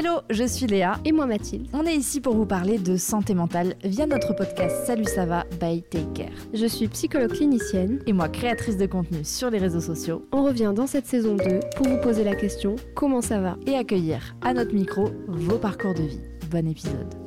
Hello, je suis Léa. Et moi Mathilde. On est ici pour vous parler de santé mentale via notre podcast Salut ça va by Take Care. Je suis psychologue clinicienne. Et moi créatrice de contenu sur les réseaux sociaux. On revient dans cette saison 2 pour vous poser la question comment ça va? Et accueillir à notre micro vos parcours de vie. Bon épisode.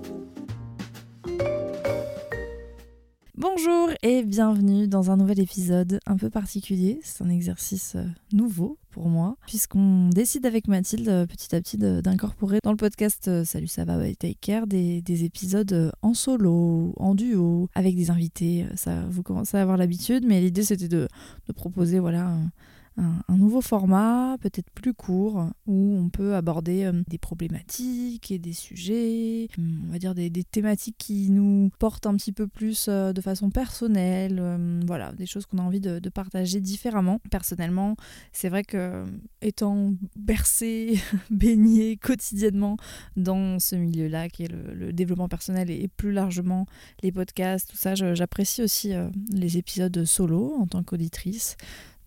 Bonjour et bienvenue dans un nouvel épisode un peu particulier. C'est un exercice euh, nouveau pour moi, puisqu'on décide avec Mathilde euh, petit à petit d'incorporer dans le podcast euh, Salut ça va by Take Care des, des épisodes en solo, en duo, avec des invités. Ça, vous commencez à avoir l'habitude, mais l'idée c'était de, de proposer voilà un, un- nouveau format, peut-être plus court, où on peut aborder euh, des problématiques et des sujets, hum, on va dire des, des thématiques qui nous portent un petit peu plus euh, de façon personnelle, euh, voilà, des choses qu'on a envie de, partager différemment. Personnellement, c'est vrai que étant bercé, baigné quotidiennement dans ce milieu-là, qui est le, développement personnel et, plus largement les podcasts, tout ça, j'apprécie aussi euh, les épisodes solo en tant qu'auditrice.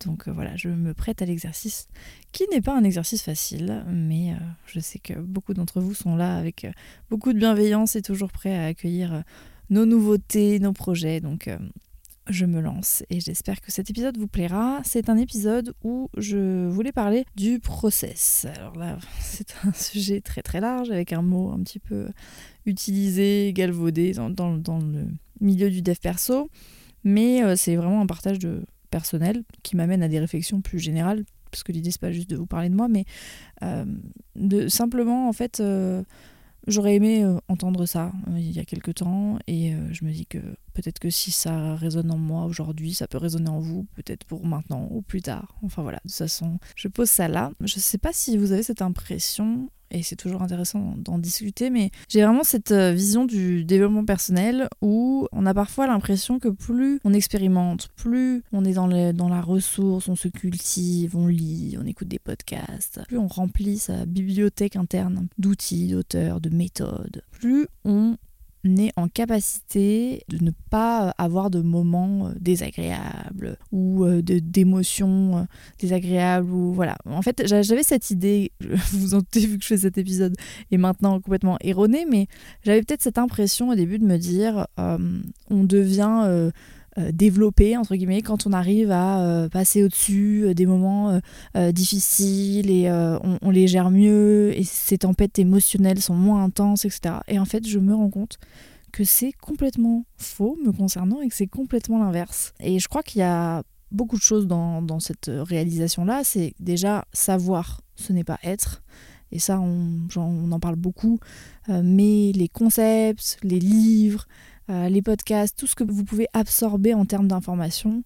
Donc euh, voilà, je me prête à l'exercice qui n'est pas un exercice facile, mais euh, je sais que beaucoup d'entre vous sont là avec euh, beaucoup de bienveillance et toujours prêts à accueillir nos nouveautés, nos projets. Donc je me lance et j'espère que cet épisode vous plaira. C'est un épisode où je voulais parler du process. Alors là, c'est un sujet très très large avec un mot un petit peu utilisé, galvaudé dans, le milieu du dev perso, mais c'est vraiment un partage de personnel qui m'amène à des réflexions plus générales parce que l'idée c'est pas juste de vous parler de moi mais euh, de simplement en fait euh, j'aurais aimé euh, entendre ça il y a quelque temps et je me dis que peut-être que si ça résonne en moi aujourd'hui ça peut résonner en vous peut-être pour maintenant ou plus tard. Enfin voilà de toute façon je pose ça là. Je sais pas si vous avez cette impression et c'est toujours intéressant d'en discuter, mais j'ai vraiment cette euh, vision du développement personnel où on a parfois l'impression que plus on expérimente, plus on est dans, le- dans la ressource, on se cultive, on lit, on écoute des podcasts, plus on remplit sa bibliothèque interne d'outils, d'auteurs, de méthodes, plus on est en capacité de ne pas avoir de moments euh, désagréables ou euh, d'émotions euh, désagréables ou voilà. En fait, j'a- j'avais cette idée, vous vous en doutez vu que je fais cet épisode est maintenant complètement erronée, mais j'avais peut-être cette impression au début de me dire euh, on devient euh, euh, développé entre guillemets quand on arrive à euh, passer au-dessus euh, des moments difficiles et on, les gère mieux et ces tempêtes émotionnelles sont moins intenses, etc. Et en fait, je me rends compte que c'est complètement faux me concernant et que c'est complètement l'inverse. Et je crois qu'il y a beaucoup de choses dans, cette réalisation-là. C'est déjà savoir, ce n'est pas être. Et ça, on, en parle beaucoup. Mais les concepts, les livres, euh, les podcasts, tout ce que vous pouvez absorber en termes d'informations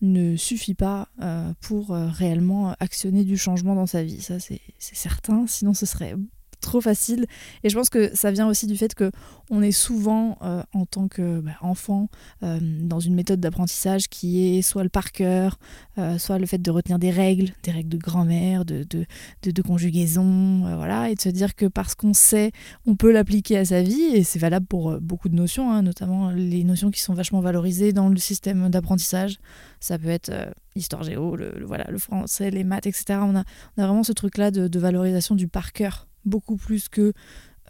ne suffit pas euh, pour euh, réellement actionner du changement dans sa vie. Ça, c'est c'est certain. Sinon, ce serait trop facile. Et je pense que ça vient aussi du fait que on est souvent, euh, en tant qu'enfant, dans une méthode d'apprentissage qui est soit le par cœur, euh, soit le fait de retenir des règles, des règles de grand-mère, de, de, conjugaison, euh, voilà, et de se dire que parce qu'on sait, on peut l'appliquer à sa vie, et c'est valable pour euh, beaucoup de notions, hein, notamment les notions qui sont vachement valorisées dans le système d'apprentissage. Ça peut être euh, histoire géo, le, le- voilà, le français, les maths, etc. On a, on a vraiment ce truc-là de, de valorisation du par cœur, beaucoup plus que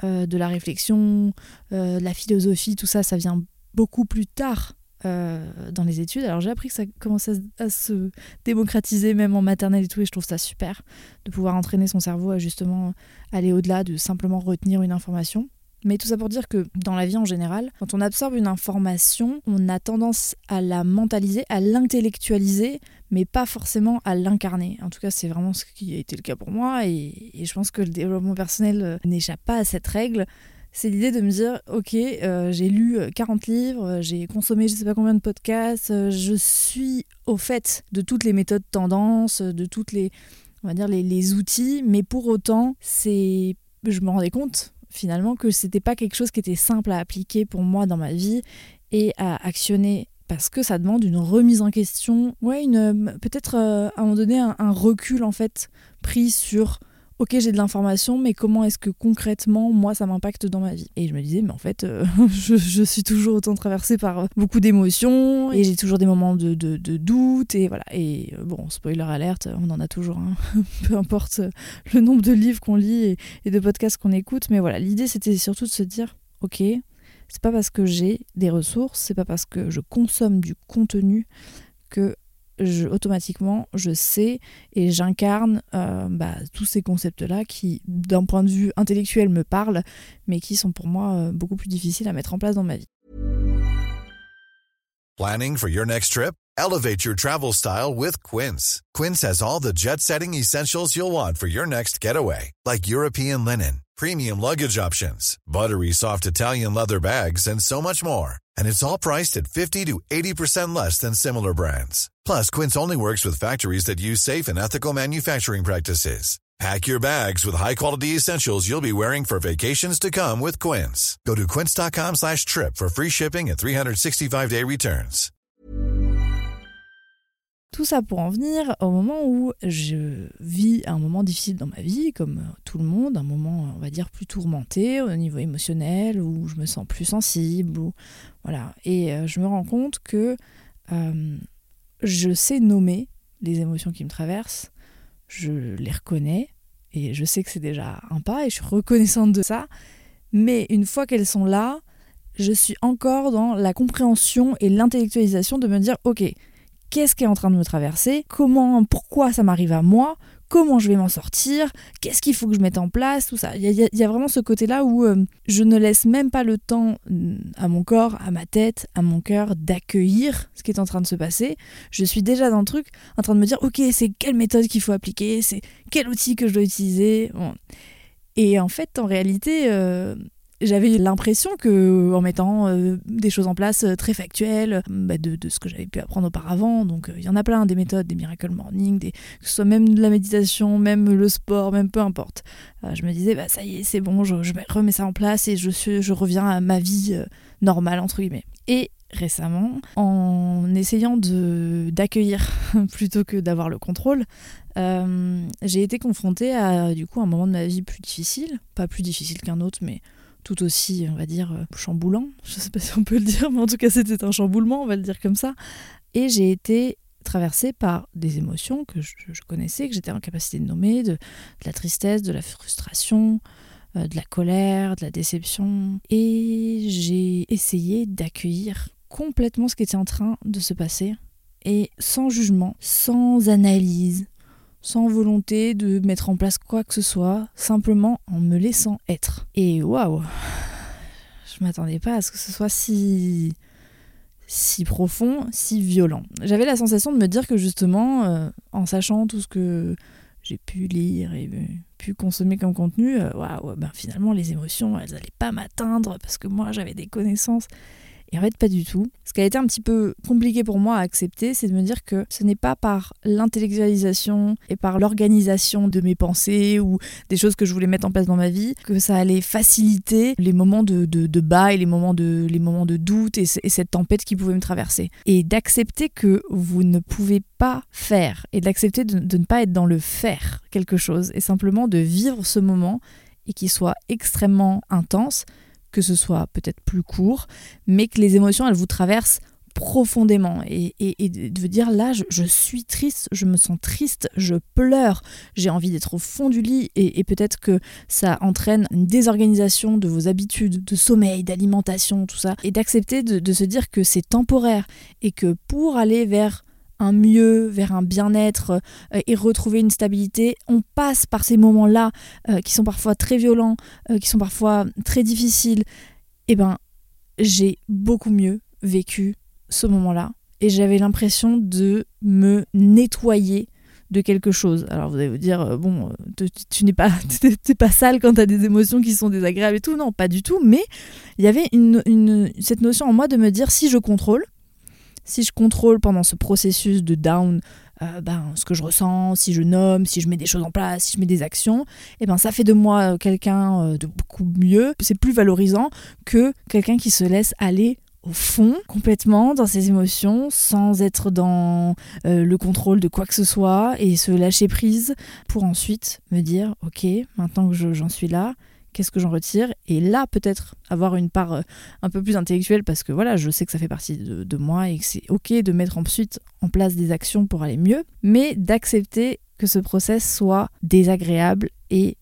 euh, de la réflexion, euh, de la philosophie, tout ça, ça vient beaucoup plus tard euh, dans les études. Alors j'ai appris que ça commençait à, à se démocratiser même en maternelle et tout, et je trouve ça super de pouvoir entraîner son cerveau à justement aller au-delà de simplement retenir une information. Mais tout ça pour dire que dans la vie en général, quand on absorbe une information, on a tendance à la mentaliser, à l'intellectualiser, mais pas forcément à l'incarner. En tout cas, c'est vraiment ce qui a été le cas pour moi, et, je pense que le développement personnel euh, n'échappe pas à cette règle. c'est l'idée de me dire, ok, euh, j'ai lu 40 livres, j'ai consommé je sais pas combien de podcasts, euh, je suis au fait de toutes les méthodes tendances, de toutes les, on va dire, les, les outils, mais pour autant, c'est, je me rendais compte finalement que c'était pas quelque chose qui était simple à appliquer pour moi dans ma vie et à actionner parce que ça demande une remise en question, ouais, une peut-être euh, à un moment donné un, un, recul en fait pris sur ok j'ai de l'information mais comment est-ce que concrètement moi ça m'impacte dans ma vie? Et je me disais mais en fait euh, je, suis toujours autant traversée par euh, beaucoup d'émotions et j'ai toujours des moments de, doute et voilà. Et euh, bon spoiler alerte on en a toujours hein. peu importe le nombre de livres qu'on lit et, et de podcasts qu'on écoute. Mais voilà l'idée c'était surtout de se dire ok c'est pas parce que j'ai des ressources c'est pas parce que je consomme du contenu que je, automatiquement, je sais et j'incarne euh, bah, tous ces concepts-là qui, d'un point de vue intellectuel, me parlent, mais qui sont pour moi euh, beaucoup plus difficiles à mettre en place dans ma vie. Planning for your next trip? Elevate your travel style with Quince. Quince has all the jet-setting essentials you'll want for your next getaway, like European linen, premium luggage options, buttery soft Italian leather bags, and so much more. And it's all priced at 50 to 80% less than similar brands. Plus, Quince only works with factories that use safe and ethical manufacturing practices. Pack your bags with high-quality essentials you'll be wearing for vacations to come with Quince. Go to quince.com slash trip for free shipping and 365-day returns. Tout ça pour en venir au moment où je vis un moment difficile dans ma vie, comme tout le monde, un moment, on va dire, plus tourmenté au niveau émotionnel, où je me sens plus sensible, ou, voilà. Et euh, je me rends compte que euh, je sais nommer les émotions qui me traversent, je les reconnais, et je sais que c'est déjà un pas, et je suis reconnaissante de ça, mais une fois qu'elles sont là, je suis encore dans la compréhension et l'intellectualisation de me dire, ok, qu'est-ce qui est en train de me traverser, comment, pourquoi ça m'arrive à moi, comment je vais m'en sortir, qu'est-ce qu'il faut que je mette en place, tout ça. Il y, a vraiment ce côté-là où euh, je ne laisse même pas le temps mm, à mon corps, à ma tête, à mon cœur d'accueillir ce qui est en train de se passer. Je suis déjà dans le truc, en train de me dire, ok, c'est quelle méthode qu'il faut appliquer, c'est quel outil que je dois utiliser. Et en fait, en réalité, euh, j'avais l'impression que en mettant euh, des choses en place euh, très factuelles bah, de, ce que j'avais pu apprendre auparavant donc il euh, y en a plein des méthodes des miracle morning des, que ce soit même de la méditation même le sport même peu importe. Euh, je me disais bah ça y est c'est bon je, remets ça en place et je suis je reviens à ma vie euh, normale entre guillemets. Et récemment en essayant de d'accueillir plutôt que d'avoir le contrôle euh, j'ai été confrontée à du coup un moment de ma vie plus difficile pas plus difficile qu'un autre mais tout aussi, on va dire, chamboulant. Je sais pas si on peut le dire, mais en tout cas, c'était un chamboulement, on va le dire comme ça. Et j'ai été traversée par des émotions que je, connaissais, que j'étais en capacité de nommer, de, de, la tristesse, de la frustration, euh, de la colère, de la déception. Et j'ai essayé d'accueillir complètement ce qui était en train de se passer. Et sans jugement, sans analyse, sans volonté de mettre en place quoi que ce soit, simplement en me laissant être. Et waouh, je m'attendais pas à ce que ce soit si si profond, si violent. J'avais la sensation de me dire que justement, euh, en sachant tout ce que j'ai pu lire et pu consommer comme contenu, waouh, ben finalement les émotions, elles n'allaient pas m'atteindre parce que moi j'avais des connaissances et en fait, pas du tout. Ce qui a été un petit peu compliqué pour moi à accepter, c'est de me dire que ce n'est pas par l'intellectualisation et par l'organisation de mes pensées ou des choses que je voulais mettre en place dans ma vie que ça allait faciliter les moments de, de, bas et les moments de, les moments de doute et, et cette tempête qui pouvait me traverser. Et d'accepter que vous ne pouvez pas faire et d'accepter de, de ne pas être dans le faire quelque chose et simplement de vivre ce moment et qu'il soit extrêmement intense que ce soit peut-être plus court, mais que les émotions, elles vous traversent profondément. Et, et, de dire là je, suis triste, je me sens triste, je pleure, j'ai envie d'être au fond du lit. Et, peut-être que ça entraîne une désorganisation de vos habitudes de sommeil, d'alimentation, tout ça, et d'accepter de se dire que c'est temporaire et que pour aller vers un mieux, vers un bien-être euh, et retrouver une stabilité, on passe par ces moments-là euh, qui sont parfois très violents, euh, qui sont parfois très difficiles. Eh ben, j'ai beaucoup mieux vécu ce moment-là et j'avais l'impression de me nettoyer de quelque chose. Alors vous allez vous dire, bon, tu, n'es pas, pas sale quand tu as des émotions qui sont désagréables et tout. Non, pas du tout. Mais il y avait une, cette notion en moi de me dire, si je contrôle, si je contrôle pendant ce processus de down, euh, ben, ce que je ressens, si je nomme, si je mets des choses en place, si je mets des actions, eh ben ça fait de moi quelqu'un de beaucoup mieux. C'est plus valorisant que quelqu'un qui se laisse aller au fond, complètement dans ses émotions, sans être dans euh, le contrôle de quoi que ce soit et se lâcher prise pour ensuite me dire, ok, maintenant que j'en suis là, qu'est-ce que j'en retire Et là, peut-être avoir une part euh, un peu plus intellectuelle parce que voilà, je sais que ça fait partie de, moi et que c'est ok de mettre ensuite en place des actions pour aller mieux, mais d'accepter que ce process soit désagréable et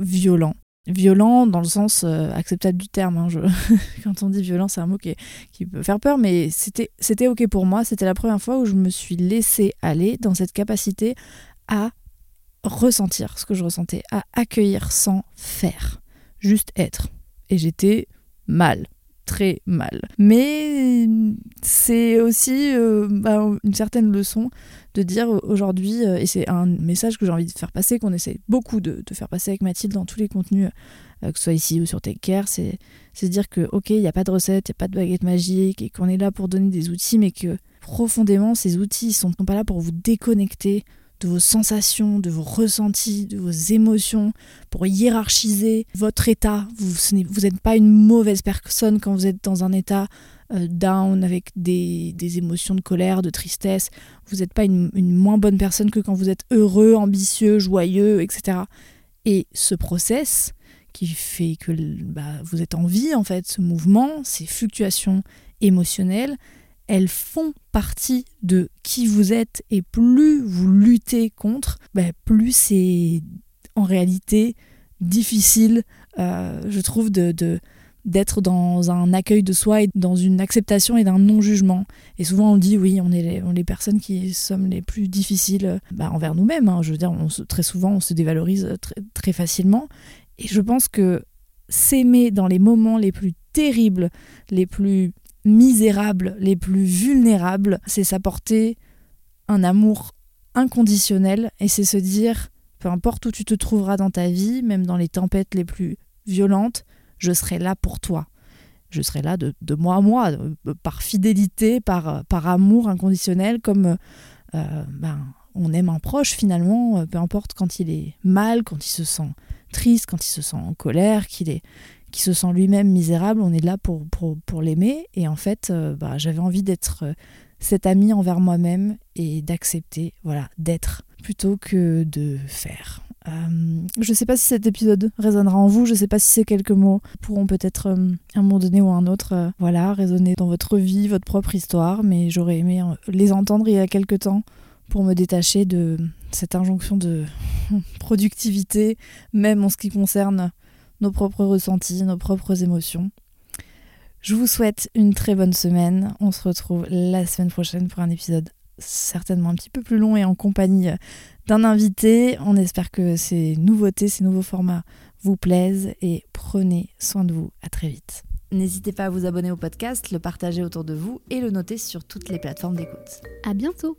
violent violent dans le sens euh, acceptable du terme. Hein, quand on dit violent, c'est un mot qui, peut faire peur, mais c'était ok pour moi. C'était la première fois où je me suis laissée aller dans cette capacité à ressentir ce que je ressentais, à accueillir sans faire, juste être. Et j'étais mal très mal. Mais c'est aussi euh, bah, une certaine leçon de dire aujourd'hui, euh, et c'est un message que j'ai envie de faire passer, qu'on essaie beaucoup de, faire passer avec Mathilde dans tous les contenus, euh, que ce soit ici ou sur Take Care, c'est de dire que, ok, il n'y a pas de recette, il n'y a pas de baguette magique, et qu'on est là pour donner des outils, mais que profondément, ces outils ne sont pas là pour vous déconnecter de vos sensations, de vos ressentis, de vos émotions, pour hiérarchiser votre état. Vous n'êtes pas une mauvaise personne quand vous êtes dans un état euh, down avec des, émotions de colère, de tristesse. Vous n'êtes pas une, moins bonne personne que quand vous êtes heureux, ambitieux, joyeux, etc. Et ce process qui fait que bah, vous êtes en vie, en fait, ce mouvement, ces fluctuations émotionnelles, elles font partie de qui vous êtes et plus vous luttez contre, ben, plus c'est en réalité difficile, euh, je trouve, de, d'être dans un accueil de soi et dans une acceptation et d'un non-jugement. Et souvent on dit oui, on est les, personnes qui sommes les plus difficiles bah, envers nous-mêmes. Hein. Je veux dire, on très souvent on se dévalorise très, très facilement. Et je pense que s'aimer dans les moments les plus terribles, les plus misérables, les plus vulnérables, c'est s'apporter un amour inconditionnel et c'est se dire, peu importe où tu te trouveras dans ta vie, même dans les tempêtes les plus violentes, je serai là pour toi. Je serai là de, moi à moi, par fidélité, par, par amour inconditionnel, comme euh, ben, on aime un proche finalement, peu importe quand il est mal, quand il se sent triste, quand il se sent en colère, qu'il est, se sent lui-même misérable, on est là pour, pour, l'aimer. Et en fait, euh, bah, j'avais envie d'être euh, cet ami envers moi-même et d'accepter, voilà, d'être plutôt que de faire. Euh, je ne sais pas si cet épisode résonnera en vous, je ne sais pas si ces quelques mots pourront peut-être à un moment donné ou à un autre, voilà, résonner dans votre vie, votre propre histoire, mais j'aurais aimé les entendre il y a quelques temps pour me détacher de cette injonction de productivité, même en ce qui concerne nos propres ressentis, nos propres émotions. Je vous souhaite une très bonne semaine. On se retrouve la semaine prochaine pour un épisode certainement un petit peu plus long et en compagnie d'un invité. On espère que ces nouveautés, ces nouveaux formats vous plaisent et prenez soin de vous. À très vite. N'hésitez pas à vous abonner au podcast, le partager autour de vous et le noter sur toutes les plateformes d'écoute. À bientôt.